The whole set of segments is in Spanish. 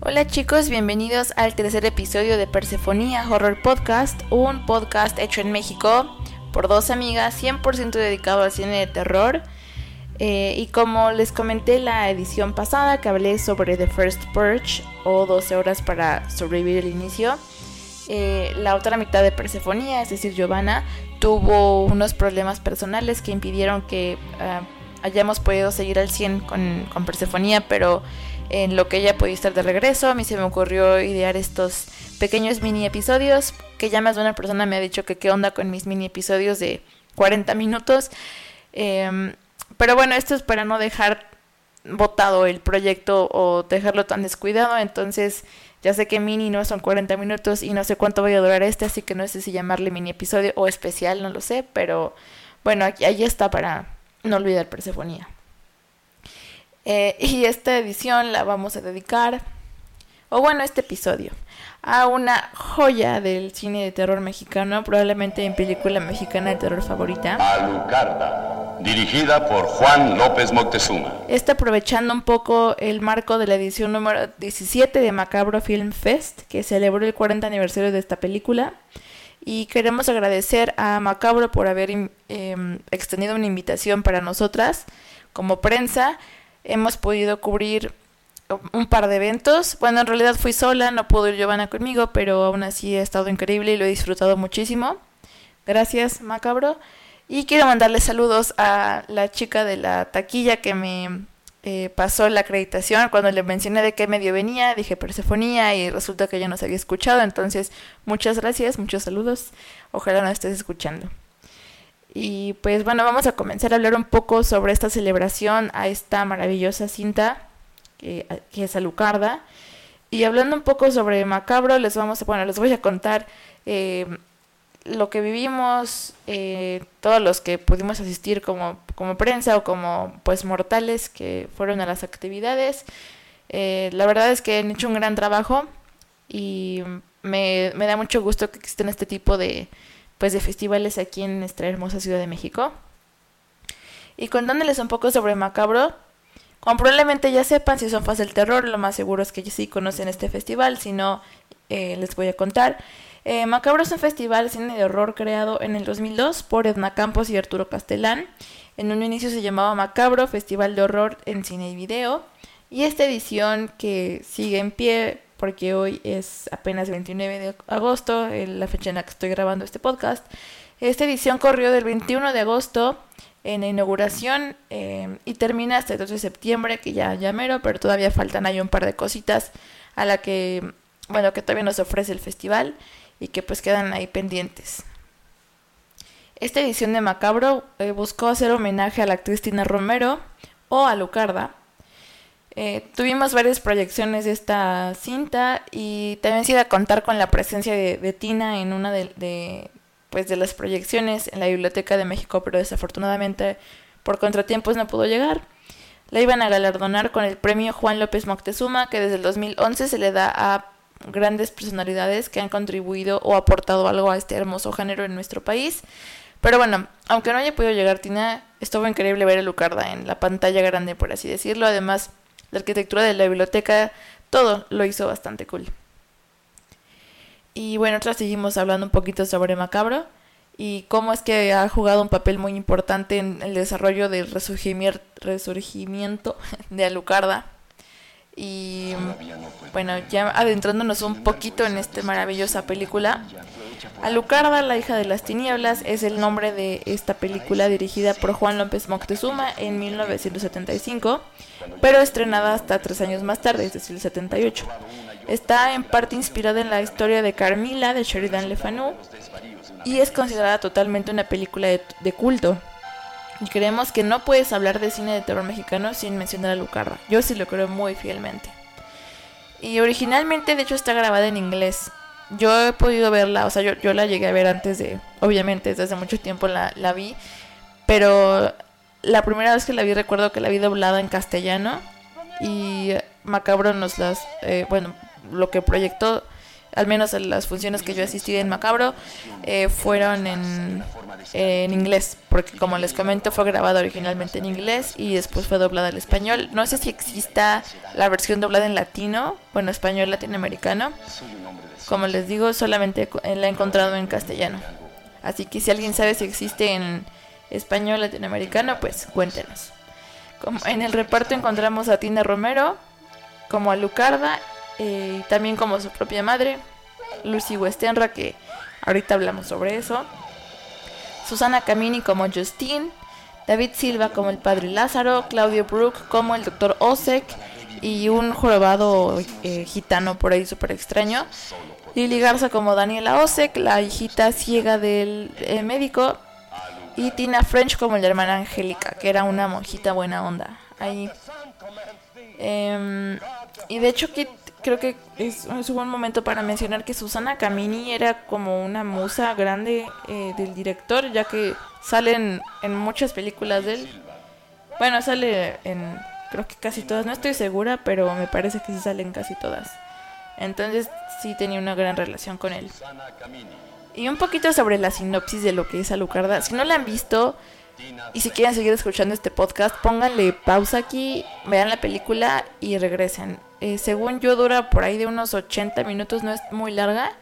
Hola chicos, bienvenidos al tercer episodio de Persefonía Horror Podcast, un podcast hecho en México por dos amigas 100% dedicado al cine de terror. Eh, y como les comenté la edición pasada que hablé sobre The First Purge o 12 horas para sobrevivir el inicio, eh, la otra mitad de Persefonía, es decir, Giovanna, tuvo unos problemas personales que impidieron que ah, hayamos podido seguir al 100 con, con Persefonía, pero en lo que ella podía estar de regreso, a mí se me ocurrió idear estos pequeños mini episodios, que ya más de una persona me ha dicho que qué onda con mis mini episodios de 40 minutos. Em, pero bueno, esto es para no dejar botado el proyecto o dejarlo tan descuidado, entonces ya sé que mini no son 40 minutos y no sé cuánto voy a durar este, así que no sé si llamarle mini episodio o especial, no lo sé, pero bueno, aquí, ahí está para no olvidar Persefonía. Eh, y esta edición la vamos a dedicar, o bueno, este episodio, a una joya del cine de terror mexicano, probablemente en película mexicana de terror favorita. Alucarda, dirigida por Juan López Moctezuma. Está aprovechando un poco el marco de la edición número 17 de Macabro Film Fest, que celebró el 40 aniversario de esta película. Y queremos agradecer a Macabro por haber eh, extendido una invitación para nosotras como prensa hemos podido cubrir un par de eventos. Bueno, en realidad fui sola, no pudo ir Giovanna conmigo, pero aún así ha estado increíble y lo he disfrutado muchísimo. Gracias, Macabro. Y quiero mandarle saludos a la chica de la taquilla que me eh, pasó la acreditación. Cuando le mencioné de qué medio venía, dije Persefonía y resulta que ya nos había escuchado. Entonces, muchas gracias, muchos saludos. Ojalá nos estés escuchando. Y pues bueno, vamos a comenzar a hablar un poco sobre esta celebración a esta maravillosa cinta que, es Alucarda. Y hablando un poco sobre Macabro, les vamos a, bueno, les voy a contar eh, lo que vivimos, eh, todos los que pudimos asistir como, como prensa o como pues mortales que fueron a las actividades. Eh, la verdad es que han hecho un gran trabajo y me, me da mucho gusto que existen este tipo de, pues de festivales aquí en nuestra hermosa Ciudad de México. Y contándoles un poco sobre Macabro, como probablemente ya sepan, si son fans del terror, lo más seguro es que sí conocen este festival, si no, eh, les voy a contar. Eh, Macabro es un festival de cine de horror creado en el 2002 por Edna Campos y Arturo Castelán. En un inicio se llamaba Macabro, Festival de Horror en Cine y Video. Y esta edición que sigue en pie porque hoy es apenas 29 de agosto, la fecha en la que estoy grabando este podcast. Esta edición corrió del 21 de agosto en la inauguración eh, y termina hasta el 12 de septiembre, que ya, ya mero, pero todavía faltan ahí un par de cositas a la que, bueno, que todavía nos ofrece el festival y que pues quedan ahí pendientes. Esta edición de Macabro eh, buscó hacer homenaje a la actriz Tina Romero o a Lucarda, eh, tuvimos varias proyecciones de esta cinta y también se iba a contar con la presencia de, Tina en una de, pues de las proyecciones en la Biblioteca de México, pero desafortunadamente por contratiempos no pudo llegar. La iban a galardonar con el premio Juan López Moctezuma, que desde el 2011 se le da a grandes personalidades que han contribuido o aportado algo a este hermoso género en nuestro país. Pero bueno, aunque no haya podido llegar Tina, estuvo increíble ver a Lucarda en la pantalla grande, por así decirlo. Además, la arquitectura de la biblioteca, todo lo hizo bastante cool. Y bueno, nosotros seguimos hablando un poquito sobre Macabro y cómo es que ha jugado un papel muy importante en el desarrollo del resurgimiento de Alucarda. Y bueno, ya adentrándonos un poquito en esta maravillosa película, Alucarda, la hija de las tinieblas, es el nombre de esta película dirigida por Juan López Moctezuma en 1975, pero estrenada hasta tres años más tarde, es decir, el 78. Está en parte inspirada en la historia de Carmila de Sheridan Le Fanu y es considerada totalmente una película de, de culto. Y creemos que no puedes hablar de cine de terror mexicano sin mencionar a Lucarda. Yo sí lo creo muy fielmente. Y originalmente, de hecho, está grabada en inglés yo he podido verla, o sea, yo, yo la llegué a ver antes de, obviamente desde hace mucho tiempo la, la vi, pero la primera vez que la vi recuerdo que la vi doblada en castellano y Macabro nos las, eh, bueno, lo que proyectó al menos las funciones que yo asistí en Macabro, eh, fueron en, en inglés, porque como les comento fue grabado originalmente en inglés y después fue doblada al español. No sé si exista la versión doblada en latino, bueno, español latinoamericano. Como les digo, solamente la he encontrado en castellano. Así que si alguien sabe si existe en español latinoamericano, pues cuéntenos. Como en el reparto encontramos a Tina Romero, como a Lucarda, eh, también como su propia madre, Lucy Westenra, que ahorita hablamos sobre eso. Susana Camini como Justine, David Silva como el padre Lázaro, Claudio Brook como el doctor Osek y un jorobado eh, gitano por ahí súper extraño. Lily Garza como Daniela Osek, la hijita ciega del eh, médico. Y Tina French como la hermana Angélica, que era una monjita buena onda. Ahí. Em, y de hecho que creo que es, un buen momento para mencionar que Susana Camini era como una musa grande eh, del director, ya que salen en muchas películas de él. Bueno, sale en creo que casi todas, no estoy segura, pero me parece que sí salen casi todas. Entonces sí tenía una gran relación con él. Y un poquito sobre la sinopsis de lo que es Alucarda. Si no la han visto y si quieren seguir escuchando este podcast, pónganle pausa aquí, vean la película y regresen. Eh, según yo dura por ahí de unos 80 minutos, no es muy larga.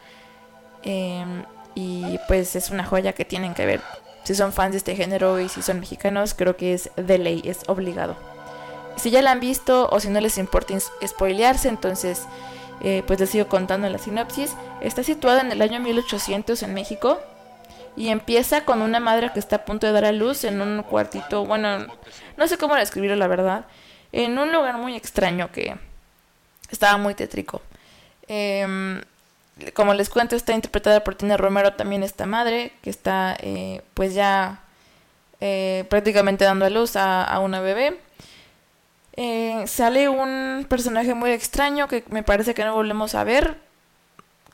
Em, y pues es una joya que tienen que ver. Si son fans de este género y si son mexicanos, creo que es de ley, es obligado. Si ya la han visto o si no les importa spoilearse, entonces eh, pues les sigo contando la sinopsis. Está situada en el año 1800 en México y empieza con una madre que está a punto de dar a luz en un cuartito, bueno, no sé cómo describirlo la verdad, en un lugar muy extraño que estaba muy tétrico. Em, como les cuento, está interpretada por Tina Romero también esta madre, que está eh, pues ya eh, prácticamente dando a luz a una bebé. Eh, sale un personaje muy extraño que me parece que no volvemos a ver.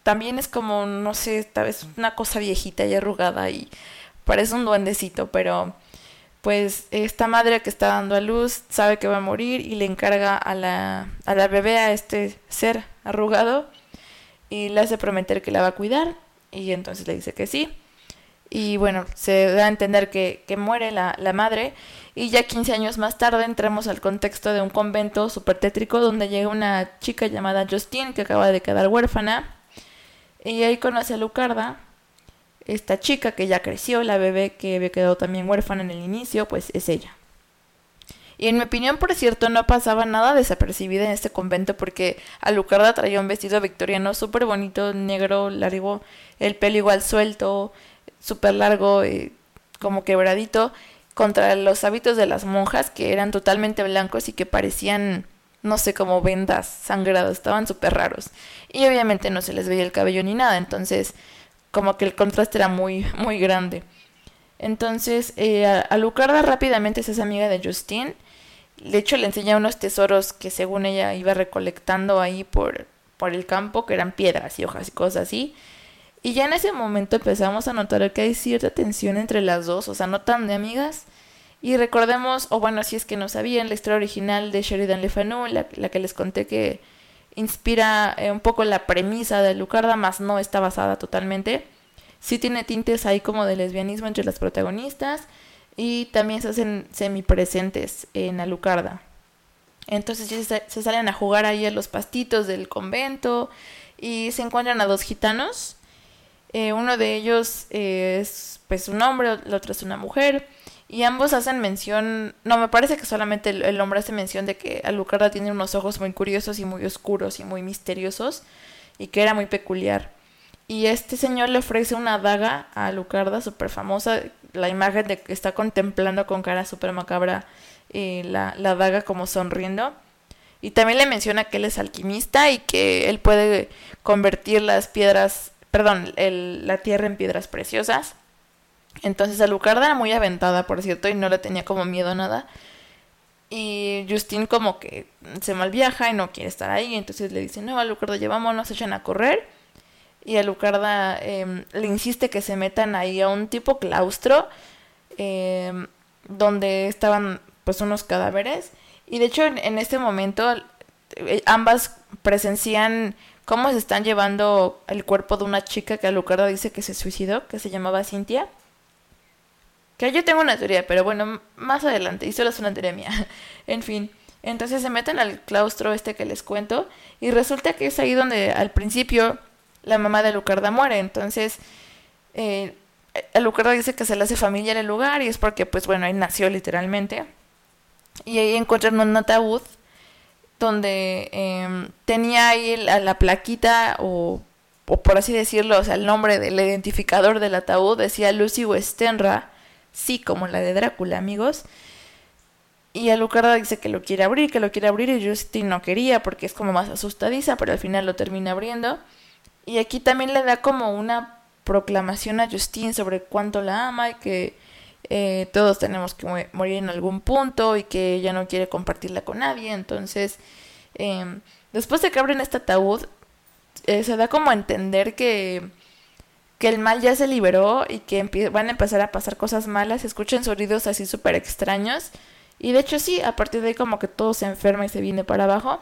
También es como, no sé, esta vez una cosa viejita y arrugada y parece un duendecito, pero pues esta madre que está dando a luz sabe que va a morir y le encarga a la, a la bebé, a este ser arrugado, y le hace prometer que la va a cuidar, y entonces le dice que sí. Y bueno, se da a entender que, que muere la, la madre y ya 15 años más tarde entramos al contexto de un convento super tétrico donde llega una chica llamada Justine que acaba de quedar huérfana. Y ahí conoce a Lucarda, esta chica que ya creció, la bebé que había quedado también huérfana en el inicio, pues es ella. Y en mi opinión, por cierto, no pasaba nada desapercibida en este convento porque Alucarda traía un vestido victoriano súper bonito, negro, largo, el pelo igual suelto, súper largo, como quebradito contra los hábitos de las monjas que eran totalmente blancos y que parecían, no sé, como vendas sangradas, estaban súper raros. Y obviamente no se les veía el cabello ni nada, entonces como que el contraste era muy, muy grande. Entonces, eh, Alucarda rápidamente se hace amiga de Justine. De hecho, le enseña unos tesoros que según ella iba recolectando ahí por, por el campo, que eran piedras y hojas y cosas así. Y ya en ese momento empezamos a notar que hay cierta tensión entre las dos, o sea, no tan de amigas. Y recordemos, o bueno, si es que no sabían, la historia original de Sheridan Le Fanu, la, que les conté que inspira eh, un poco la premisa de Lucarda, más no está basada totalmente. Sí tiene tintes ahí como de lesbianismo entre las protagonistas y también se hacen semipresentes en Alucarda. Entonces se, se salen a jugar ahí a los pastitos del convento y se encuentran a dos gitanos eh, uno de ellos es pues un hombre, el otro es una mujer. Y ambos hacen mención, no, me parece que solamente el, hombre hace mención de que Alucarda tiene unos ojos muy curiosos y muy oscuros y muy misteriosos y que era muy peculiar. Y este señor le ofrece una daga a Alucarda, súper famosa, la imagen de que está contemplando con cara súper macabra eh, la, la daga como sonriendo. Y también le menciona que él es alquimista y que él puede convertir las piedras perdón, la tierra en piedras preciosas. Entonces Alucarda era muy aventada, por cierto, y no le tenía como miedo a nada. Y Justin como que se malviaja y no quiere estar ahí, entonces le dice, no, Alucarda, llevámonos, echan a correr. Y Alucarda em, le insiste que se metan ahí a un tipo claustro, em, donde estaban pues unos cadáveres. Y de hecho en, en este momento eh, ambas presencian cómo se están llevando el cuerpo de una chica que Alucarda dice que se suicidó, que se llamaba Cintia. Que yo tengo una teoría, pero bueno, más adelante, y solo es una teoría mía. en fin, entonces se meten al claustro este que les cuento, y resulta que es ahí donde al principio la mamá de Alucarda muere. Entonces, eh, Alucarda dice que se le hace familia en el lugar, y es porque, pues bueno, ahí nació literalmente. Y ahí encuentran un ataúd donde em, tenía ahí la, la plaquita o, o, por así decirlo, o sea, el nombre del identificador del ataúd decía Lucy Westenra, sí, como la de Drácula, amigos. Y Alucarda dice que lo quiere abrir, que lo quiere abrir y Justin no quería porque es como más asustadiza, pero al final lo termina abriendo. Y aquí también le da como una proclamación a Justin sobre cuánto la ama y que eh, todos tenemos que morir en algún punto y que ella no quiere compartirla con nadie. Entonces, eh, después de que abren este ataúd, eh, se da como a entender que, que el mal ya se liberó y que van a empezar a pasar cosas malas. Escuchan sonidos así súper extraños. Y de hecho sí, a partir de ahí como que todo se enferma y se viene para abajo.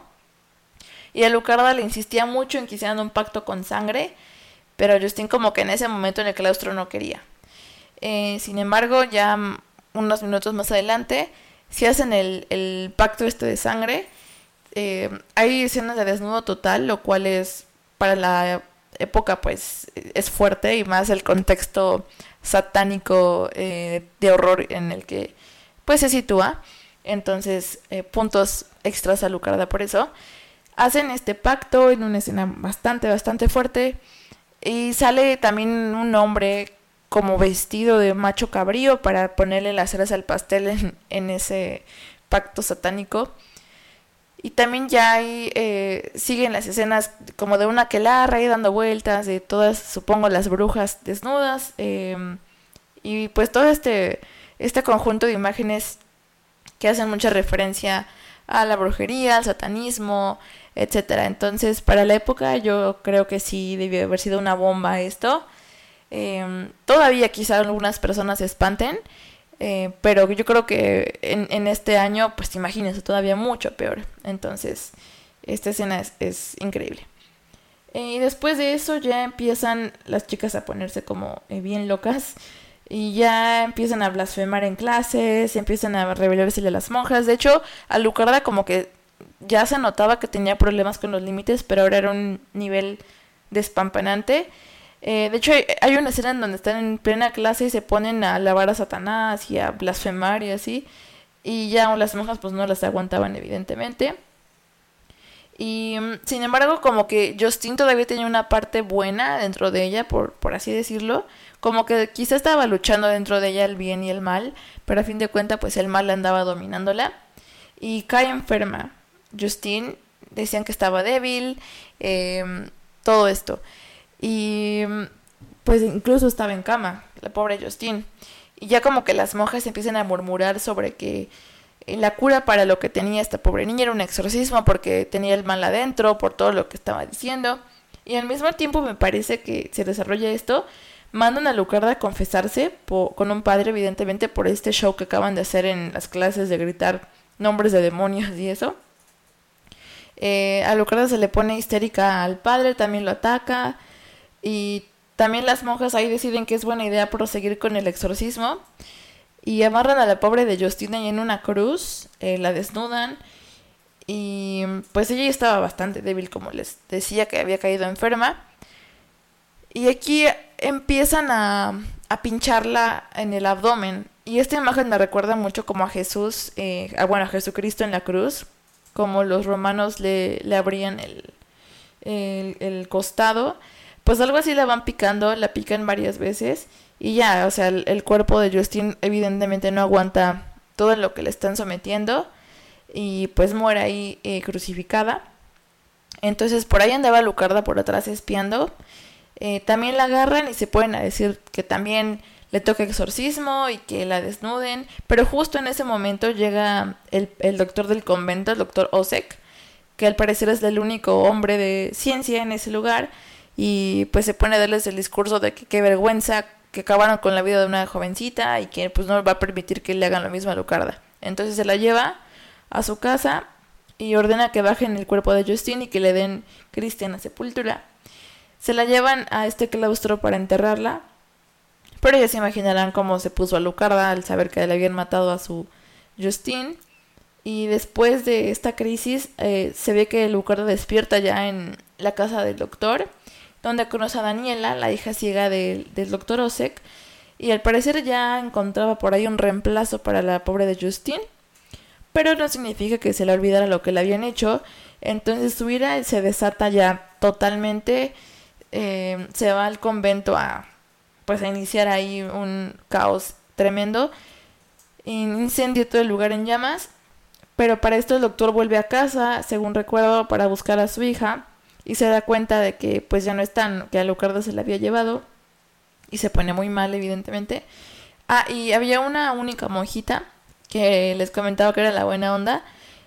Y a Lucarda le insistía mucho en que hicieran un pacto con sangre, pero Justin como que en ese momento en el claustro no quería. Eh, sin embargo, ya unos minutos más adelante, si hacen el, pacto este de sangre, eh, hay escenas de desnudo total, lo cual es para la época pues es fuerte y más el contexto satánico eh, de horror en el que pues se sitúa. Entonces, puntos extras a Lucarda por eso. Hacen este pacto en una escena bastante, bastante fuerte. Y sale también un hombre como vestido de macho cabrío para ponerle las ceras al pastel en, ese pacto satánico. Y también ya hay, eh, siguen las escenas como de una quelarra ahí dando vueltas, de todas, supongo, las brujas desnudas. Em, y pues todo este, este conjunto de imágenes que hacen mucha referencia a la brujería, al satanismo, etcétera. Entonces, para la época yo creo que sí debió haber sido una bomba esto. Em, todavía quizá algunas personas se espanten, eh, pero yo creo que en, este año, pues imagínense, todavía mucho peor. Entonces, esta escena es, increíble. Eh, y después de eso ya empiezan las chicas a ponerse como eh, bien locas y ya empiezan a blasfemar en clases, empiezan a rebelarse de las monjas. De hecho, a Lucarda como que ya se notaba que tenía problemas con los límites, pero ahora era un nivel despampanante. Eh, de hecho, hay, una escena en donde están en plena clase y se ponen a alabar a Satanás y a blasfemar y así. Y ya las monjas pues no las aguantaban evidentemente. Y mm, sin embargo, como que Justin todavía tenía una parte buena dentro de ella, por, por así decirlo. Como que quizá estaba luchando dentro de ella el bien y el mal, pero a fin de cuentas pues el mal andaba dominándola. Y cae enferma. Justin decían que estaba débil, em, todo esto. Y pues incluso estaba en cama, la pobre Justin. Y ya como que las monjas empiezan a murmurar sobre que la cura para lo que tenía esta pobre niña era un exorcismo porque tenía el mal adentro, por todo lo que estaba diciendo. Y al mismo tiempo me parece que se desarrolla esto. Mandan a Lucarda a confesarse con un padre, evidentemente, por este show que acaban de hacer en las clases de gritar nombres de demonios y eso. Eh, a Lucarda se le pone histérica al padre, también lo ataca. Y también las monjas ahí deciden que es buena idea proseguir con el exorcismo. Y amarran a la pobre de Justina en una cruz, eh, la desnudan. Y pues ella estaba bastante débil, como les decía, que había caído enferma. Y aquí empiezan a, a pincharla en el abdomen. Y esta imagen me recuerda mucho como a Jesús, eh, a, bueno, a Jesucristo en la cruz, como los romanos le, le abrían el, el, el costado pues algo así la van picando, la pican varias veces y ya, o sea, el, cuerpo de Justin evidentemente no aguanta todo lo que le están sometiendo y pues muere ahí eh, crucificada. Entonces por ahí andaba Lucarda por atrás espiando. Eh, también la agarran y se pueden decir que también le toca exorcismo y que la desnuden. Pero justo en ese momento llega el, el doctor del convento, el doctor Osek, que al parecer es el único hombre de ciencia en ese lugar y pues se pone a darles el discurso de que qué vergüenza que acabaron con la vida de una jovencita y que pues no va a permitir que le hagan lo mismo a Lucarda. Entonces se la lleva a su casa y ordena que bajen el cuerpo de Justine y que le den cristiana sepultura. Se la llevan a este claustro para enterrarla, pero ya se imaginarán cómo se puso a Lucarda al saber que le habían matado a su Justine. Y después de esta crisis eh, se ve que Lucarda despierta ya en la casa del doctor, donde conoce a Daniela, la hija ciega del, doctor Osek, y al parecer ya encontraba por ahí un reemplazo para la pobre de Justine pero no significa que se le olvidara lo que le habían hecho. Entonces su ira se desata ya totalmente. Eh, se va al convento a pues a iniciar ahí un caos tremendo. Incendia todo el lugar en llamas. Pero para esto el doctor vuelve a casa, según recuerdo, para buscar a su hija. Y se da cuenta de que pues ya no están, que a Lucardo se la había llevado. Y se pone muy mal, evidentemente. Ah, y había una única monjita que les comentaba que era la buena onda,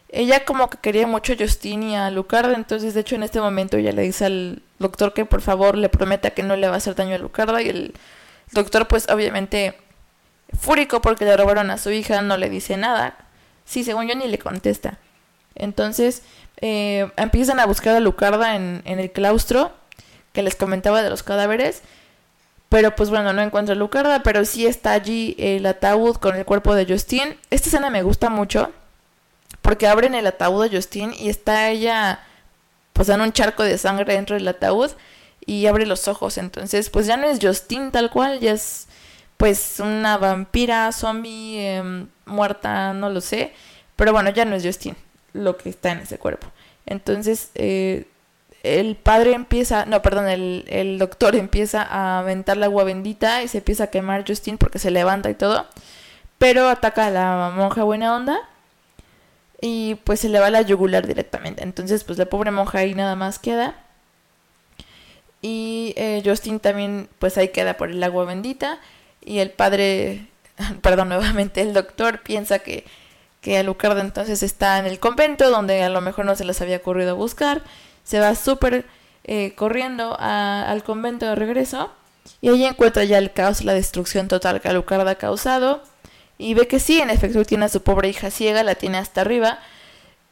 ella como que quería mucho a Justin y a Lucarda, entonces de hecho en este momento ella le dice al doctor que por favor le prometa que no le va a hacer daño a Lucarda y el doctor pues obviamente fúrico porque le robaron a su hija no le dice nada, sí según yo ni le contesta. Entonces eh, empiezan a buscar a Lucarda en, el claustro que les comentaba de los cadáveres pero pues bueno, no encuentra a Lucarda, pero sí está allí el ataúd con el cuerpo de Justine. Esta escena me gusta mucho porque abren el ataúd de Justine y está ella pues en un charco de sangre dentro del ataúd y abre los ojos. Entonces pues ya no es Justine tal cual, ya es pues una vampira, zombie, em, muerta, no lo sé. Pero bueno, ya no es Justine lo que está en ese cuerpo. Entonces eh, el padre empieza, no, perdón, el, el, doctor empieza a aventar la agua bendita y se empieza a quemar Justin porque se levanta y todo. Pero ataca a la monja buena onda y pues se le va la yugular directamente. Entonces, pues la pobre monja ahí nada más queda. Y eh, Justin también, pues ahí queda por el agua bendita. Y el padre, perdón, nuevamente el doctor piensa que, que Alucarda entonces está en el convento, donde a lo mejor no se les había ocurrido buscar se va súper eh, corriendo al convento de regreso y allí encuentra ya el caos, la destrucción total que Alucard ha causado y ve que sí, en efecto tiene a su pobre hija ciega, la tiene hasta arriba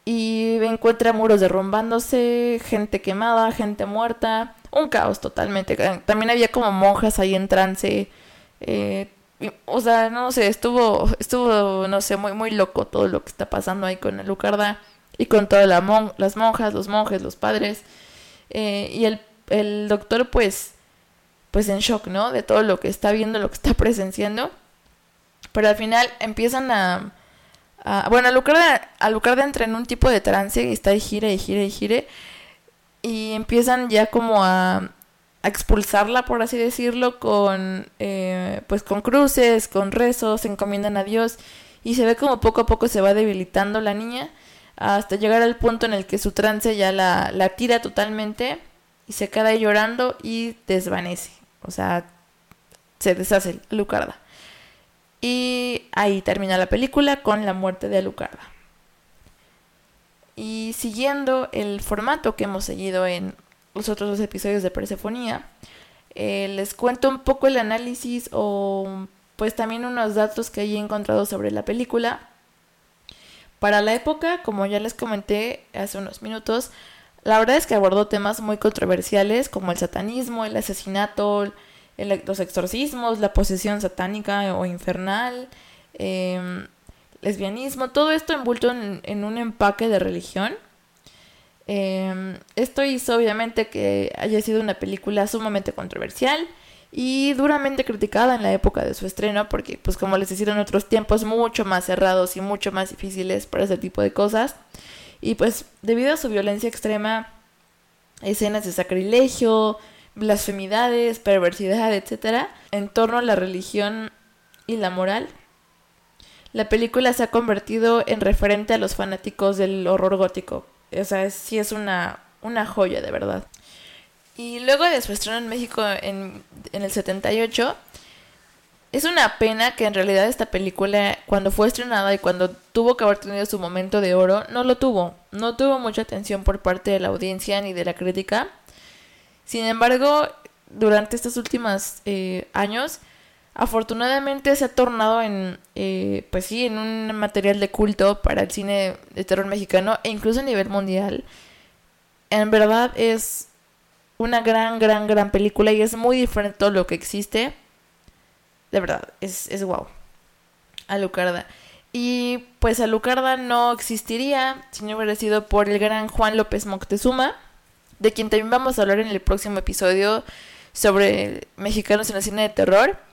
y encuentra muros derrumbándose, gente quemada, gente muerta, un caos totalmente. También había como monjas ahí en trance. Eh, o sea, no sé, estuvo, estuvo, no sé, muy, muy loco todo lo que está pasando ahí con Alucarda y con todas las monjas, los monjes, los padres. Eh, y el, el, doctor pues, pues en shock, ¿no? De todo lo que está viendo, lo que está presenciando. Pero al final empiezan a... a bueno, Alucarda, entra en un tipo de trance y está y gira y gira y gire. Y empiezan ya como a, a expulsarla, por así decirlo, con, eh, pues con cruces, con rezos, se encomiendan a Dios. Y se ve como poco a poco se va debilitando la niña hasta llegar al punto en el que su trance ya la, la tira totalmente y se queda llorando y desvanece. O sea, se deshace Lucarda. Y ahí termina la película con la muerte de Alucarda. Y siguiendo el formato que hemos seguido en los otros dos episodios de Persefonía, eh, les cuento un poco el análisis o pues también unos datos que he encontrado sobre la película para la época, como ya les comenté hace unos minutos, la verdad es que abordó temas muy controversiales como el satanismo, el asesinato, los exorcismos, la posesión satánica o infernal, em, lesbianismo, todo esto envuelto en, un empaque de religión. Em, esto hizo obviamente que haya sido una película sumamente controversial y duramente criticada en la época de su estreno porque pues como les decía en otros tiempos mucho más cerrados y mucho más difíciles para ese tipo de cosas. Y pues debido a su violencia extrema escenas de sacrilegio blasfemidades perversidad etcétera en torno a la religión y la moral la película se ha convertido en referente a los fanáticos del horror gótico o sea sí es una una joya de verdad y luego de su estreno en México en, en el 78, es una pena que en realidad esta película, cuando fue estrenada y cuando tuvo que haber tenido su momento de oro, no lo tuvo. No tuvo mucha atención por parte de la audiencia ni de la crítica. Sin embargo, durante estos últimos eh, años afortunadamente se ha tornado en, eh, pues sí, en un material de culto para el cine de terror mexicano e incluso a nivel mundial. En verdad es una gran, gran, gran película y es muy diferente a lo que existe. De verdad, es, es wow. Alucarda. Y pues Alucarda no existiría si no hubiera sido por el gran Juan López Moctezuma, de quien también vamos a hablar en el próximo episodio sobre mexicanos en el cine de terror.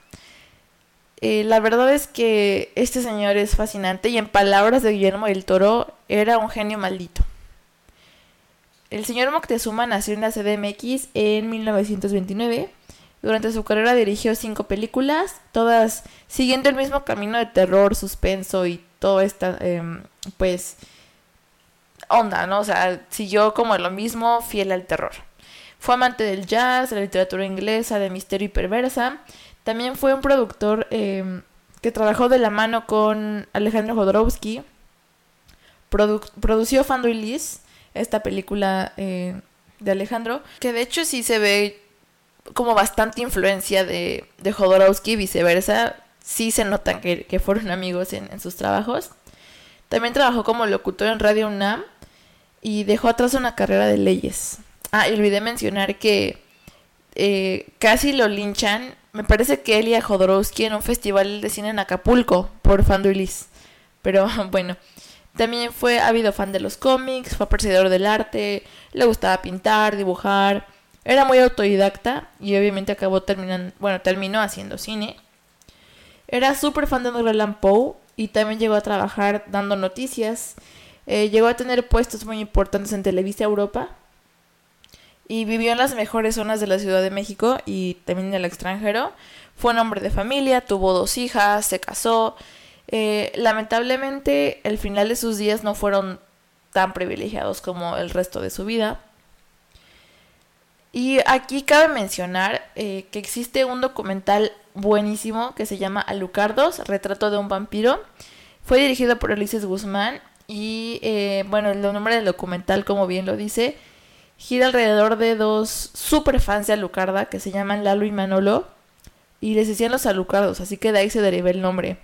Eh, la verdad es que este señor es fascinante y en palabras de Guillermo del Toro era un genio maldito. El señor Moctezuma nació en la CDMX en 1929 durante su carrera dirigió cinco películas, todas siguiendo el mismo camino de terror, suspenso y todo esta, em, pues, onda, ¿no? O sea, siguió como lo mismo, fiel al terror. Fue amante del jazz, de la literatura inglesa, de misterio y perversa. También fue un productor em, que trabajó de la mano con Alejandro Jodorowsky. produció Fando y Liz, esta película eh, de Alejandro, que de hecho sí se ve como bastante influencia de, Jodorowsky y viceversa. Sí se notan que, fueron amigos en, sus trabajos. También trabajó como locutor en Radio UNAM y dejó atrás una carrera de leyes. Ah, y olvidé mencionar que eh, casi lo linchan. Me parece que él y a Jodorowsky en un festival de cine en Acapulco por Fanduilis. Pero bueno, también fue ávido fan de los cómics, fue apreciador del arte, le gustaba pintar, dibujar era muy autodidacta y obviamente acabó terminando, bueno, terminó haciendo cine. Era súper fan de Edgar Allan Poe y también llegó a trabajar dando noticias. Eh, llegó a tener puestos muy importantes en Televisa Europa y vivió en las mejores zonas de la Ciudad de México y también en el extranjero. Fue un hombre de familia, tuvo dos hijas, se casó. Eh, lamentablemente, el final de sus días no fueron tan privilegiados como el resto de su vida. Y aquí cabe mencionar eh, que existe un documental buenísimo que se llama Alucardos, Retrato de un vampiro. Fue dirigido por Ulises Guzmán y eh, bueno, el nombre del documental, como bien lo dice, gira alrededor de dos super fans de Alucarda que se llaman Lalo y Manolo y les decían los Alucardos, así que de ahí se deriva el nombre.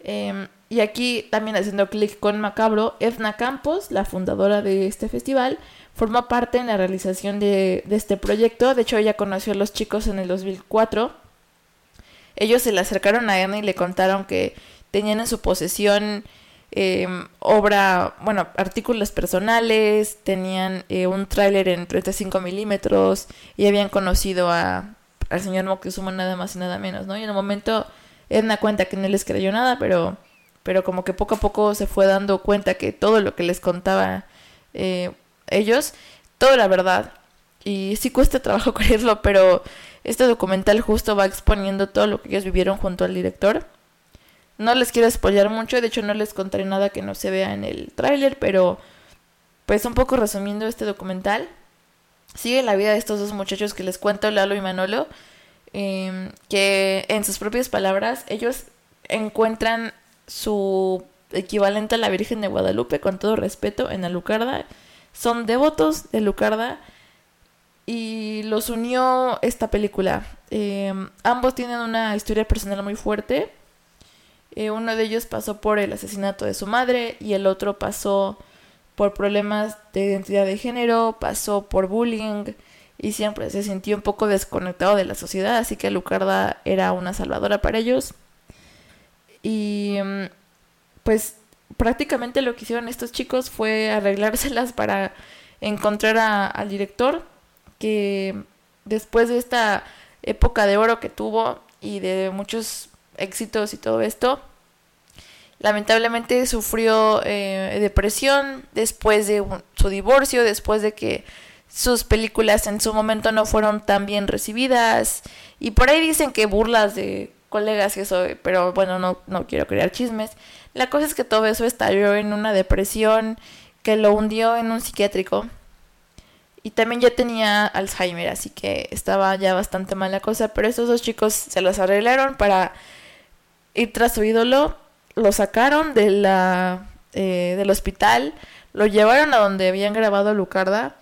Em, y aquí también haciendo clic con Macabro, Edna Campos, la fundadora de este festival, forma parte en la realización de, este proyecto. De hecho, ella conoció a los chicos en el 2004. Ellos se le acercaron a Edna y le contaron que tenían en su posesión em, obra, bueno, artículos personales, tenían eh, un tráiler en 35 milímetros y habían conocido a, al señor Moctezuma nada más y nada menos, ¿no? Y en un momento Edna cuenta que no les creyó nada, pero pero como que poco a poco se fue dando cuenta que todo lo que les contaba eh, ellos, todo era verdad. Y sí cuesta trabajo creerlo, pero este documental justo va exponiendo todo lo que ellos vivieron junto al director. No les quiero spoilear mucho, de hecho no les contaré nada que no se vea en el tráiler, pero pues un poco resumiendo este documental, sigue la vida de estos dos muchachos que les cuento, Lalo y Manolo, em, que en sus propias palabras ellos encuentran su equivalente a la Virgen de Guadalupe, con todo respeto, en Alucarda. Son devotos de Alucarda y los unió esta película. Em, ambos tienen una historia personal muy fuerte. Eh, uno de ellos pasó por el asesinato de su madre y el otro pasó por problemas de identidad de género, pasó por bullying y siempre se sintió un poco desconectado de la sociedad, así que Alucarda era una salvadora para ellos. Y mm, pues prácticamente lo que hicieron estos chicos fue arreglárselas para encontrar al director que después de esta época de oro que tuvo y de muchos éxitos y todo esto, lamentablemente sufrió eh, depresión después de su divorcio, después de que sus películas en su momento no fueron tan bien recibidas y por ahí dicen que burlas de colegas y eso, pero bueno, no, no quiero crear chismes. La cosa es que todo eso estalló en una depresión que lo hundió en un psiquiátrico. Y también ya tenía Alzheimer, así que estaba ya bastante mal la cosa. Pero esos dos chicos se los arreglaron para ir tras su ídolo. Lo sacaron de la, eh, del hospital, lo llevaron a donde habían grabado Lucarda.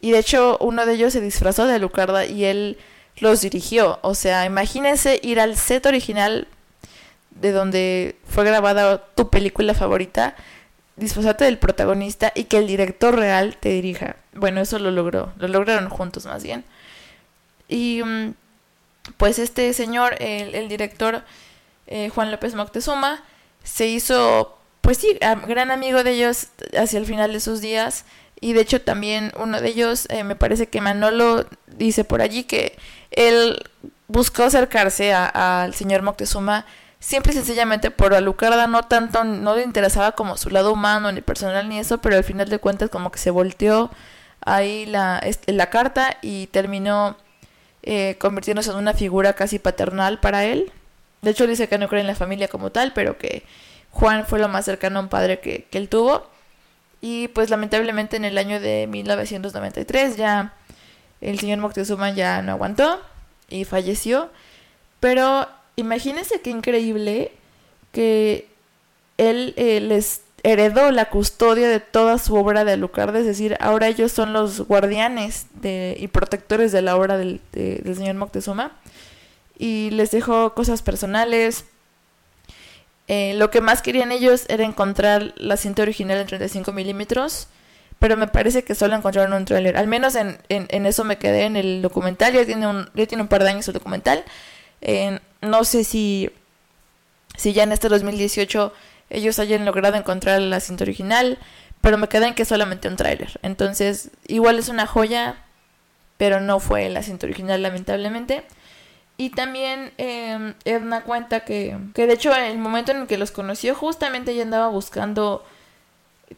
Y de hecho, uno de ellos se disfrazó de Lucarda y él los dirigió. O sea, imagínense ir al set original de donde fue grabada tu película favorita, disfrazarte del protagonista y que el director real te dirija. Bueno, eso lo logró, lo lograron juntos más bien. Y mm, pues este señor, el, director eh, Juan López Moctezuma, se hizo, pues sí, gran amigo de ellos hacia el final de sus días. Y de hecho también uno de ellos, eh, me parece que Manolo dice por allí que él buscó acercarse al señor Moctezuma siempre y sencillamente por Alucarda no tanto, no le interesaba como su lado humano ni personal ni eso, pero al final de cuentas como que se volteó ahí la, la carta y terminó eh, convirtiéndose en una figura casi paternal para él. De hecho dice que no cree en la familia como tal, pero que Juan fue lo más cercano a un padre que, que él tuvo. Y pues lamentablemente en el año de 1993 ya el señor Moctezuma ya no aguantó y falleció. Pero imagínense qué increíble que él eh, les heredó la custodia de toda su obra de Alucard, es decir, ahora ellos son los guardianes de, y protectores de la obra del, del señor Moctezuma y les dejó cosas personales. Eh, lo que más querían ellos era encontrar la cinta original en 35 milímetros, pero me parece que solo encontraron un tráiler. Al menos en, en, eso me quedé en el documental, ya tiene un, ya tiene un par de años el documental. no sé si, si ya en este 2018 ellos hayan logrado encontrar la cinta original, pero me quedé en que solamente un tráiler. Entonces, igual es una joya, pero no fue la cinta original lamentablemente. Y también eh, Edna cuenta que, que de hecho en el momento en el que los conoció justamente ella andaba buscando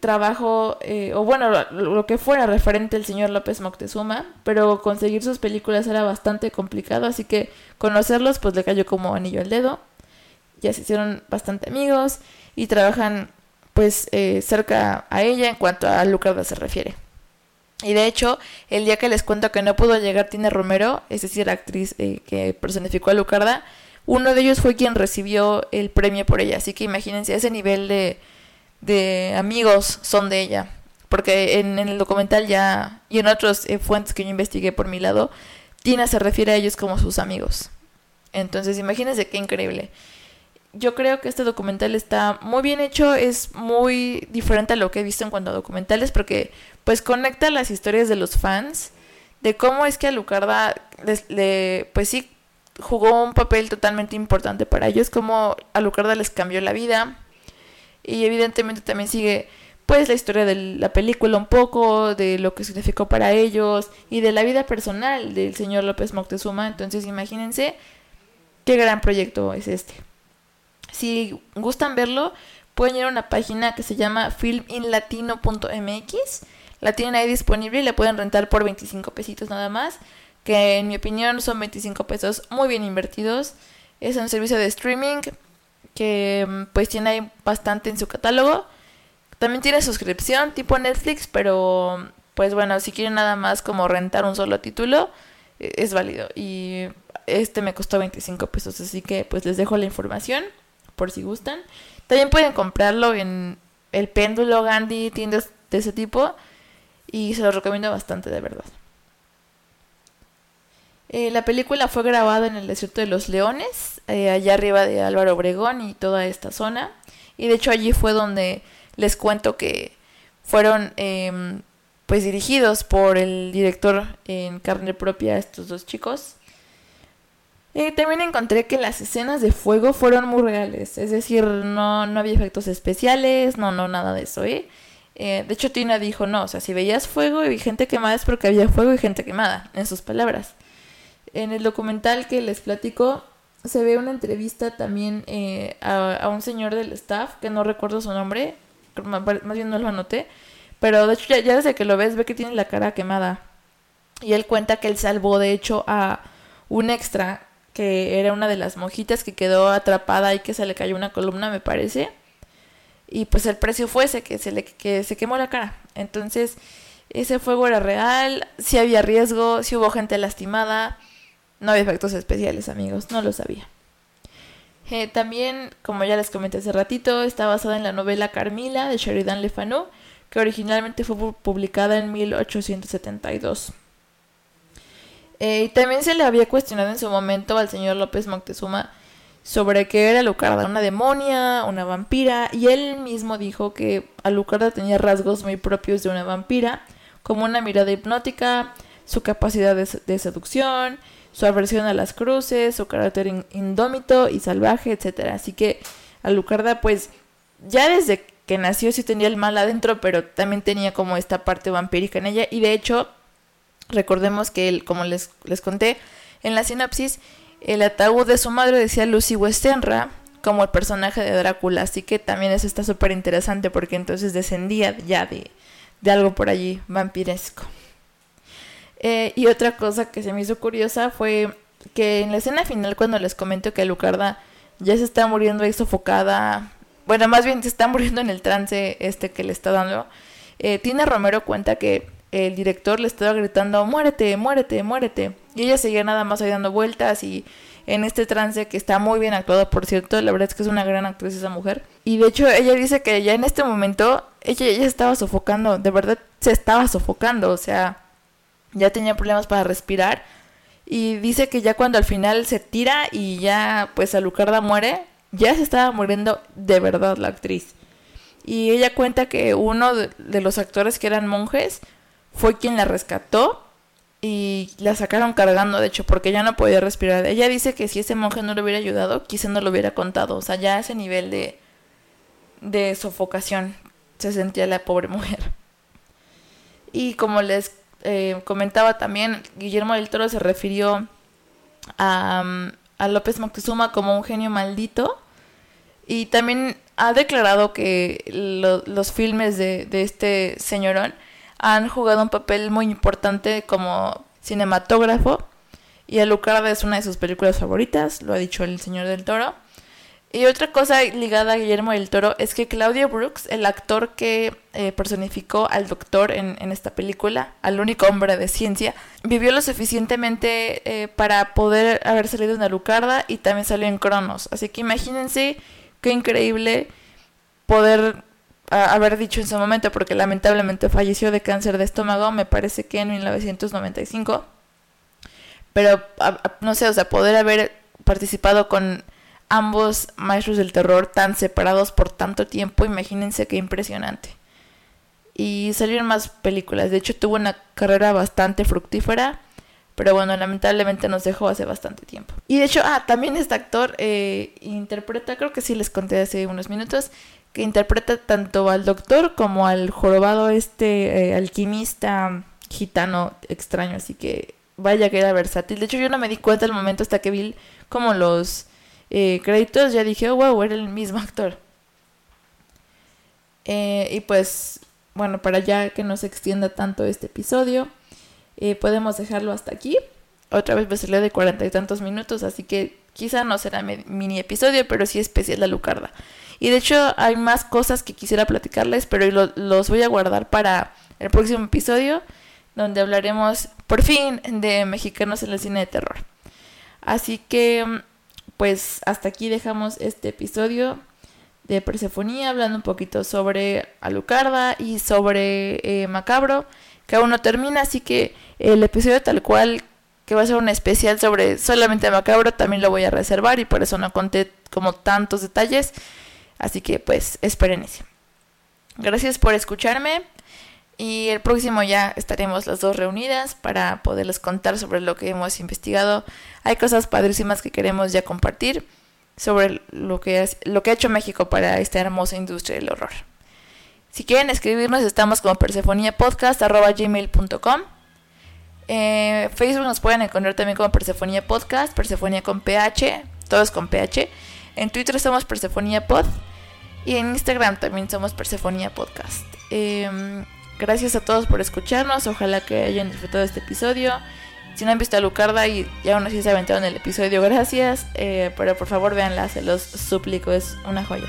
trabajo, eh, o bueno, lo, que fuera referente al señor López Moctezuma, pero conseguir sus películas era bastante complicado, así que conocerlos pues le cayó como anillo al dedo. Ya se hicieron bastante amigos y trabajan pues eh, cerca a ella en cuanto a Lucarda se refiere. Y de hecho, el día que les cuento que no pudo llegar Tina Romero, es decir, la actriz eh, que personificó a Lucarda, uno de ellos fue quien recibió el premio por ella. Así que imagínense ese nivel de, de amigos son de ella. Porque en, el documental ya, y en otras eh, fuentes que yo investigué por mi lado, Tina se refiere a ellos como sus amigos. Entonces imagínense qué increíble yo creo que este documental está muy bien hecho, es muy diferente a lo que he visto en cuanto a documentales, porque pues conecta las historias de los fans, de cómo es que Alucarda le, pues sí jugó un papel totalmente importante para ellos, cómo Alucarda les cambió la vida, y evidentemente también sigue pues la historia de la película un poco, de lo que significó para ellos, y de la vida personal del señor López Moctezuma, entonces imagínense qué gran proyecto es este. Si gustan verlo, pueden ir a una página que se llama filminlatino.mx. La tienen ahí disponible y la pueden rentar por 25 pesitos nada más. Que en mi opinión son 25 pesos muy bien invertidos. Es un servicio de streaming que mm, pues tiene ahí bastante en su catálogo. También tiene suscripción tipo Netflix, pero pues bueno, si quieren nada más como rentar un solo título, e, es válido. Y este me costó 25 pesos, así que pues les dejo la información por si gustan. También pueden comprarlo en el péndulo, Gandhi, tiendas de ese tipo. Y se lo recomiendo bastante, de verdad. Eh, la película fue grabada en el desierto de los Leones, eh, allá arriba de Álvaro Obregón y toda esta zona. Y de hecho allí fue donde les cuento que fueron em, pues dirigidos por el director en carne propia estos dos chicos. Eh, también encontré que las escenas de fuego fueron muy reales, es decir, no, no había efectos especiales, no, no, nada de eso, ¿eh? ¿eh? de hecho, Tina dijo, no, o sea, si veías fuego y gente quemada es porque había fuego y gente quemada, en sus palabras. En el documental que les platico, se ve una entrevista también eh, a, un señor del staff, que no recuerdo su nombre, más bien no lo anoté, pero de hecho ya desde que lo ves ve que tiene la cara quemada. Y él cuenta que él salvó de hecho a un extra que era una de las monjitas que quedó atrapada y que se le cayó una columna, me parece. Y pues el precio fue ese, que se le que se quemó la cara. Entonces, ese fuego era real, si había riesgo, si hubo gente lastimada, no había efectos especiales, amigos, no lo sabía. Eh, también, como ya les comenté hace ratito, está basada en la novela Carmila de Sheridan Le Fanu, que originalmente fue publicada en 1872. Eh, y también se le había cuestionado en su momento al señor López Moctezuma sobre que era Alucarda, una demonia, una vampira, y él mismo dijo que Alucarda tenía rasgos muy propios de una vampira, como una mirada hipnótica, su capacidad de, seducción, su aversión a las cruces, su carácter indómito y salvaje, etc. Así que Alucarda, pues, ya desde que nació sí tenía el mal adentro, pero también tenía como esta parte vampírica en ella, y de hecho, recordemos que él, como les, les conté en la sinopsis, el ataúd de su madre decía Lucy Westenra como el personaje de Drácula, así que también eso está súper interesante porque entonces descendía ya de, algo por allí vampiresco. Eh, y otra cosa que se me hizo curiosa fue que en la escena final cuando les comento que Lucarda ya se está muriendo ahí sofocada, bueno, más bien se está muriendo en el trance este que le está dando, eh, Tina Romero cuenta que el director le estaba gritando, muérete, muérete, muérete. Y ella seguía nada más ahí dando vueltas y en este trance que está muy bien actuado, por cierto, la verdad es que es una gran actriz esa mujer. Y de hecho ella dice que ya en este momento ella, ella estaba sofocando, de verdad se estaba sofocando, o sea, ya tenía problemas para respirar. Y dice que ya cuando al final se tira y ya pues Alucarda muere, ya se estaba muriendo de verdad la actriz. Y ella cuenta que uno de los actores que eran monjes fue quien la rescató y la sacaron cargando, de hecho, porque ya no podía respirar. Ella dice que si ese monje no le hubiera ayudado, quizá no lo hubiera contado. O sea, ya ese nivel de, de sofocación se sentía la pobre mujer. Y como les eh, comentaba también, Guillermo del Toro se refirió a, a López Moctezuma como un genio maldito. Y también ha declarado que los filmes de, de este señorón han jugado un papel muy importante como cinematógrafo y Alucarda es una de sus películas favoritas, lo ha dicho el señor del Toro. Y otra cosa ligada a Guillermo del Toro es que Claudio Brooks, el actor que eh, personificó al doctor en, esta película, al único hombre de ciencia, vivió lo suficientemente eh, para poder haber salido en Alucarda y también salió en Cronos. Así que imagínense qué increíble poder haber dicho en su momento, porque lamentablemente falleció de cáncer de estómago, me parece que en 1995. Pero, no sé, o sea, poder haber participado con ambos maestros del terror tan separados por tanto tiempo, imagínense qué impresionante. Y salieron más películas, de hecho tuvo una carrera bastante fructífera, pero bueno, lamentablemente nos dejó hace bastante tiempo. Y de hecho, ah, también este actor eh, interpreta, creo que sí les conté hace unos minutos, que interpreta tanto al doctor como al jorobado este eh, alquimista gitano extraño, así que vaya que era versátil. De hecho yo no me di cuenta al momento hasta que vi como los eh, créditos, ya dije, oh, wow, era el mismo actor. Eh, y pues, bueno, para ya que no se extienda tanto este episodio, podemos dejarlo hasta aquí. Otra vez me salió de cuarenta y tantos minutos, así que quizá no será mini episodio, pero sí especial la Lucarda. Y de hecho hay más cosas que quisiera platicarles, pero los voy a guardar para el próximo episodio, donde hablaremos por fin de mexicanos en el cine de terror. Así que, pues hasta aquí dejamos este episodio de Persefonía, hablando un poquito sobre Alucarda y sobre eh, Macabro, que aún no termina, así que el episodio tal cual que va a ser un especial sobre solamente Macabro, también lo voy a reservar y por eso no conté como tantos detalles. Así que pues esperen eso. Gracias por escucharme y el próximo ya estaremos las dos reunidas para poderles contar sobre lo que hemos investigado. Hay cosas padrísimas que queremos ya compartir sobre lo que, lo que ha hecho México para esta hermosa industria del horror. Si quieren escribirnos, estamos como persefoniapodcast.gmail.com eh, Facebook nos pueden encontrar también como Persefonía Podcast, Persefonía con PH, todos con PH. En Twitter somos Persefonía Pod. Y en Instagram también somos Persefonía Podcast. Em, gracias a todos por escucharnos. Ojalá que hayan disfrutado este episodio. Si no han visto a Lucarda y ya aún así se aventaron el episodio, gracias. Eh, pero por favor véanla, se los suplico, es una joya.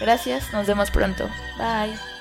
Gracias, nos vemos pronto. Bye.